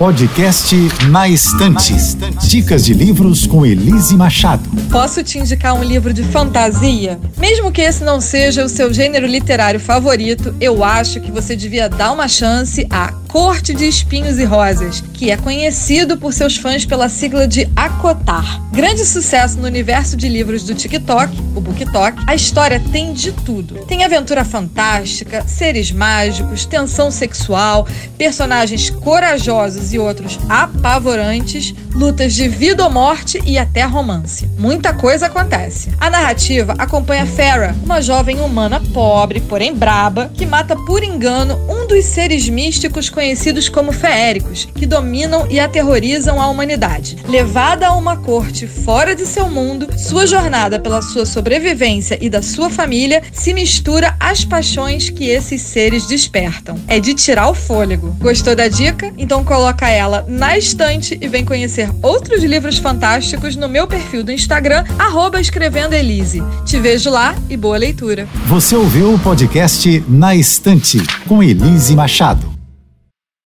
Podcast Na Estante. Dicas de livros com Elise Machado. Posso te indicar um livro de fantasia? Mesmo que esse não seja o seu gênero literário favorito, eu acho que você devia dar uma chance a Corte de Espinhos e Rosas, que é conhecido por seus fãs pela sigla de Acotar. Grande sucesso no universo de livros do TikTok, o BookTok, a história tem de tudo. Tem aventura fantástica, seres mágicos, tensão sexual, personagens corajosos e outros apavorantes, lutas de vida ou morte e até romance. Muita coisa acontece. A narrativa acompanha Farah, uma jovem humana pobre, porém braba, que mata por engano um dos seres místicos conhecidos como feéricos, que dominam e aterrorizam a humanidade. Levada a uma corte fora de seu mundo, sua jornada pela sua sobrevivência e da sua família se mistura às paixões que esses seres despertam. É de tirar o fôlego. Gostou da dica? Então coloca ela na estante e vem conhecer outros livros fantásticos no meu perfil do Instagram, arroba escrevendo Elise. Te vejo lá e boa leitura. Você ouviu o podcast Na Estante com Elise Machado.